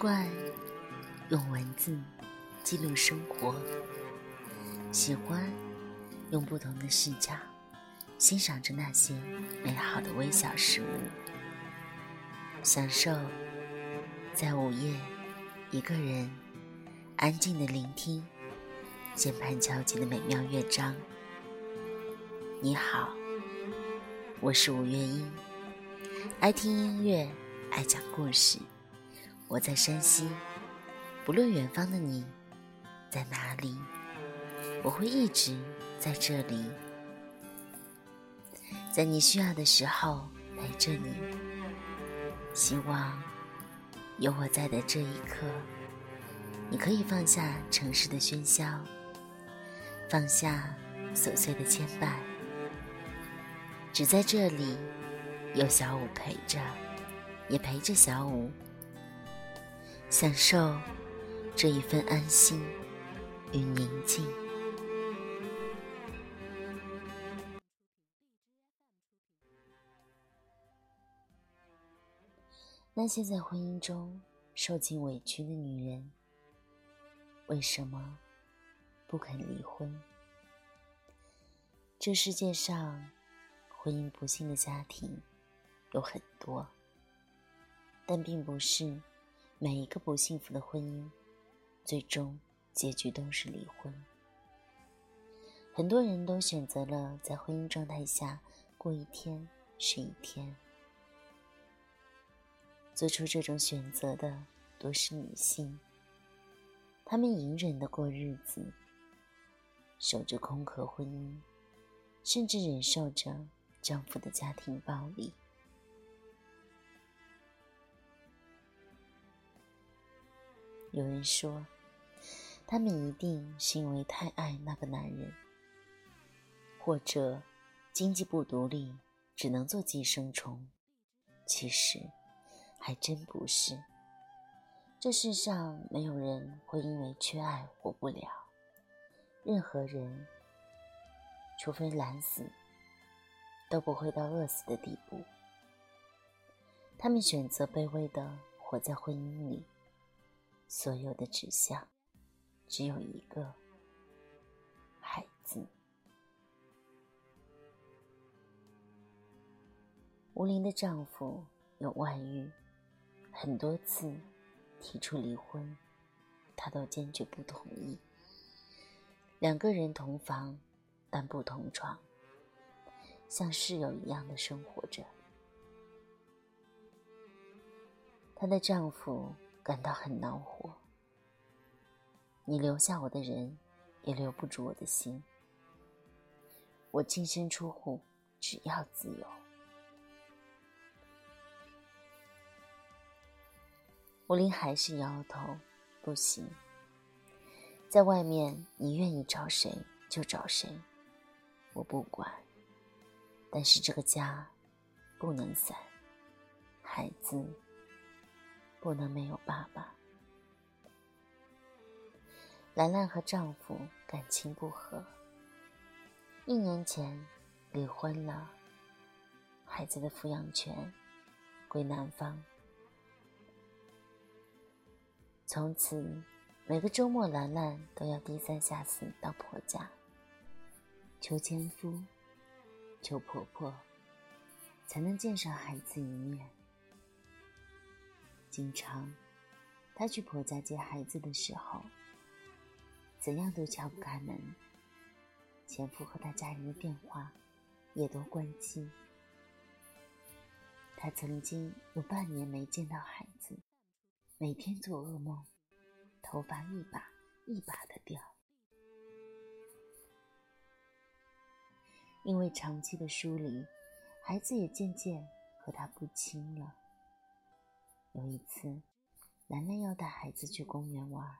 惯用文字记录生活，喜欢用不同的视角欣赏着那些美好的微小事物，享受在午夜一个人安静的聆听键盘敲击的美妙乐章。你好，我是吴月英，爱听音乐，爱讲故事。我在山西，不论远方的你在哪里，我会一直在这里，在你需要的时候陪着你。希望有我在的这一刻，你可以放下城市的喧嚣，放下琐碎的牵绊，只在这里有小五陪着，也陪着小五。享受这一份安心与宁静。那些在婚姻中受尽委屈的女人，为什么不肯离婚？这世界上婚姻不幸的家庭有很多，但并不是。每一个不幸福的婚姻，最终结局都是离婚。很多人都选择了在婚姻状态下过一天是一天。做出这种选择的多是女性，她们隐忍的过日子，守着空壳婚姻，甚至忍受着丈夫的家庭暴力。有人说，他们一定是因为太爱那个男人，或者经济不独立，只能做寄生虫。其实，还真不是。这世上没有人会因为缺爱活不了，任何人，除非懒死，都不会到饿死的地步。他们选择卑微的活在婚姻里。所有的指向，只有一个孩子。吴林的丈夫有外遇，很多次提出离婚，她都坚决不同意。两个人同房，但不同床，像室友一样的生活着。她的丈夫。感到很恼火。你留下我的人，也留不住我的心。我净身出户，只要自由。吴林还是摇摇头，不行。在外面，你愿意找谁就找谁，我不管。但是这个家不能散，孩子。不能没有爸爸。兰兰和丈夫感情不和，一年前离婚了，孩子的抚养权归男方。从此，每个周末，兰兰都要低三下四到婆家，求前夫，求婆婆，才能见上孩子一面。经常，她去婆家接孩子的时候，怎样都敲不开门。前夫和他家人的电话也都关机。她曾经有半年没见到孩子，每天做噩梦，头发一把一把的掉。因为长期的疏离，孩子也渐渐和他不亲了。有一次，兰兰要带孩子去公园玩，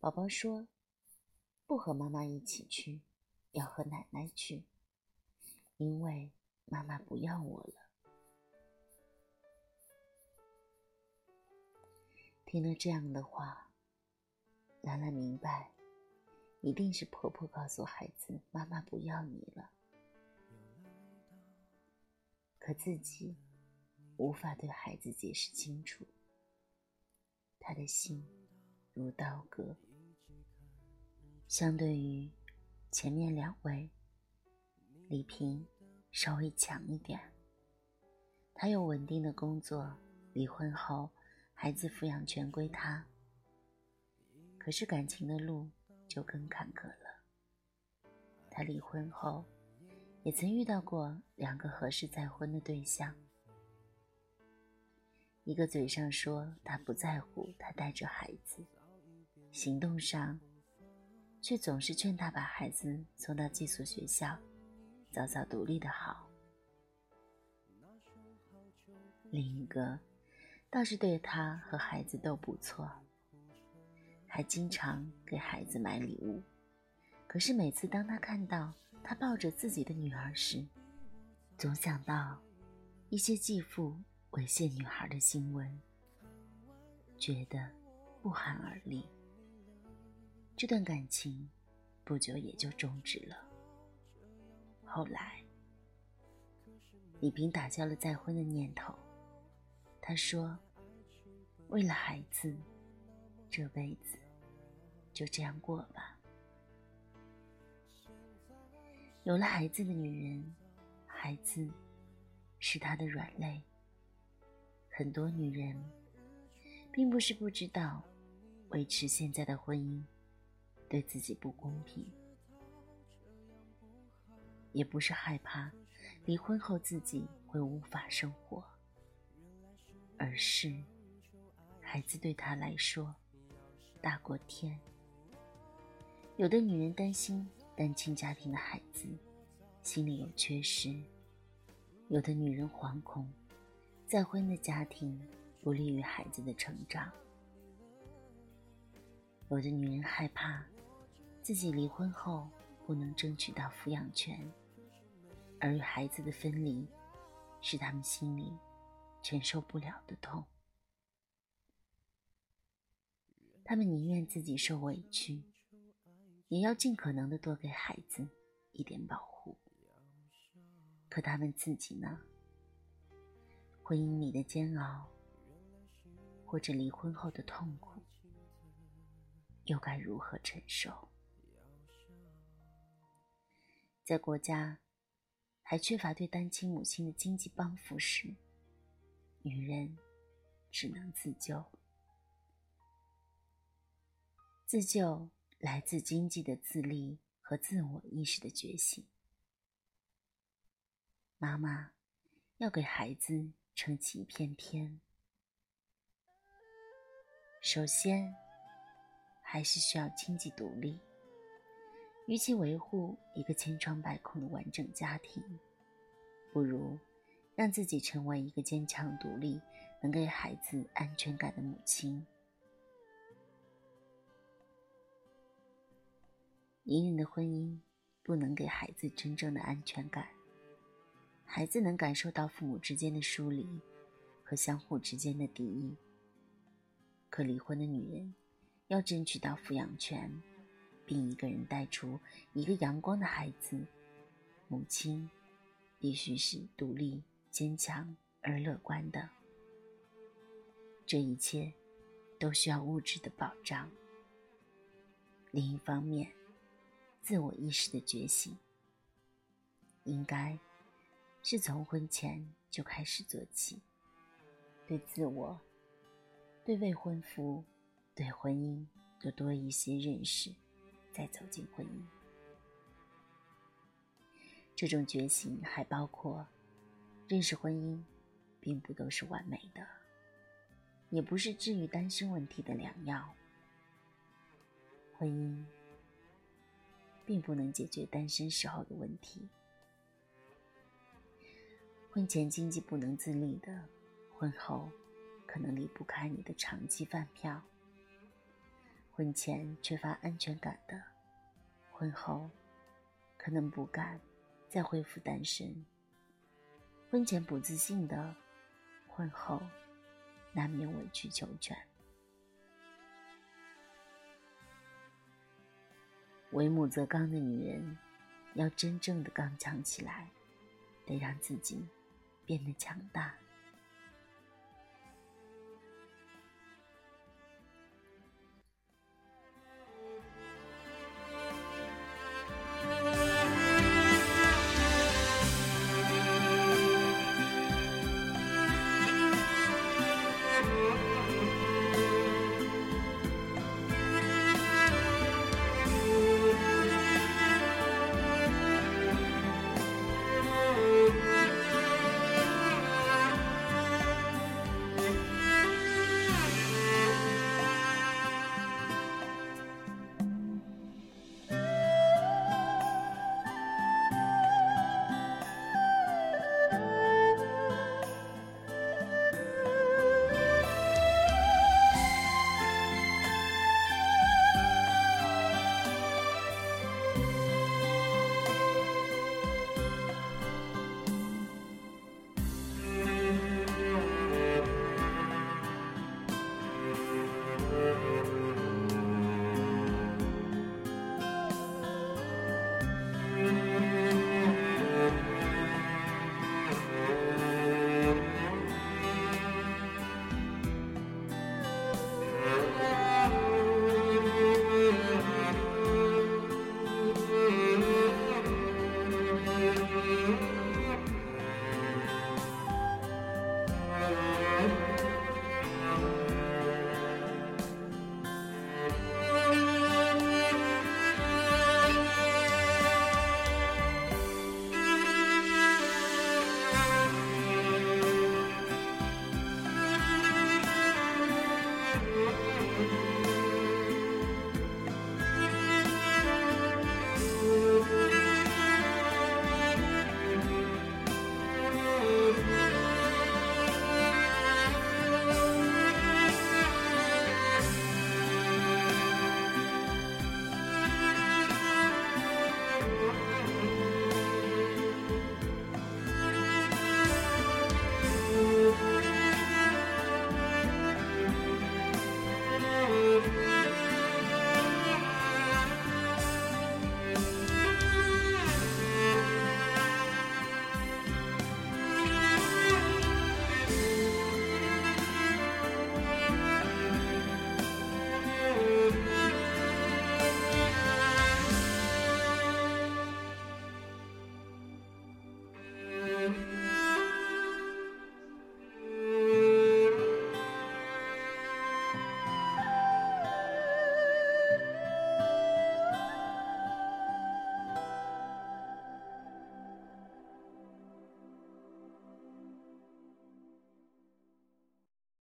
宝宝说：“不和妈妈一起去，要和奶奶去，因为妈妈不要我了。”听了这样的话，兰兰明白，一定是婆婆告诉孩子妈妈不要你了，可自己。无法对孩子解释清楚，他的心如刀割。相对于前面两位，李平稍微强一点。他有稳定的工作，离婚后孩子抚养权归他。可是感情的路就更坎坷了。他离婚后，也曾遇到过两个合适再婚的对象。一个嘴上说他不在乎他带着孩子，行动上却总是劝他把孩子送到寄宿学校，早早独立的好。另一个倒是对他和孩子都不错，还经常给孩子买礼物。可是每次当他看到他抱着自己的女儿时，总想到一些继父。猥亵女孩的新闻，觉得不寒而栗。这段感情不久也就终止了。后来，李斌打消了再婚的念头。他说：“为了孩子，这辈子就这样过吧。”有了孩子的女人，孩子是她的软肋。很多女人，并不是不知道维持现在的婚姻对自己不公平，也不是害怕离婚后自己会无法生活，而是孩子对她来说大过天。有的女人担心单亲家庭的孩子心里有缺失，有的女人惶恐。再婚的家庭不利于孩子的成长。有的女人害怕自己离婚后不能争取到抚养权，而与孩子的分离是他们心里承受不了的痛。他们宁愿自己受委屈，也要尽可能的多给孩子一点保护。可他们自己呢？婚姻里的煎熬，或者离婚后的痛苦，又该如何承受？在国家还缺乏对单亲母亲的经济帮扶时，女人只能自救。自救来自经济的自立和自我意识的觉醒。妈妈要给孩子。撑起一片天，首先还是需要经济独立。与其维护一个千疮百孔的完整家庭，不如让自己成为一个坚强独立、能给孩子安全感的母亲。隐忍的婚姻不能给孩子真正的安全感。孩子能感受到父母之间的疏离和相互之间的敌意，可离婚的女人要争取到抚养权，并一个人带出一个阳光的孩子，母亲必须是独立、坚强而乐观的。这一切都需要物质的保障。另一方面，自我意识的觉醒应该。是从婚前就开始做起，对自我、对未婚夫、对婚姻都多一些认识，再走进婚姻。这种觉醒还包括认识婚姻并不都是完美的，也不是治愈单身问题的良药。婚姻并不能解决单身时候的问题。婚前经济不能自立的，婚后可能离不开你的长期饭票；婚前缺乏安全感的，婚后可能不敢再恢复单身；婚前不自信的，婚后难免委曲求全。为母则刚的女人，要真正的刚强起来，得让自己。变得强大。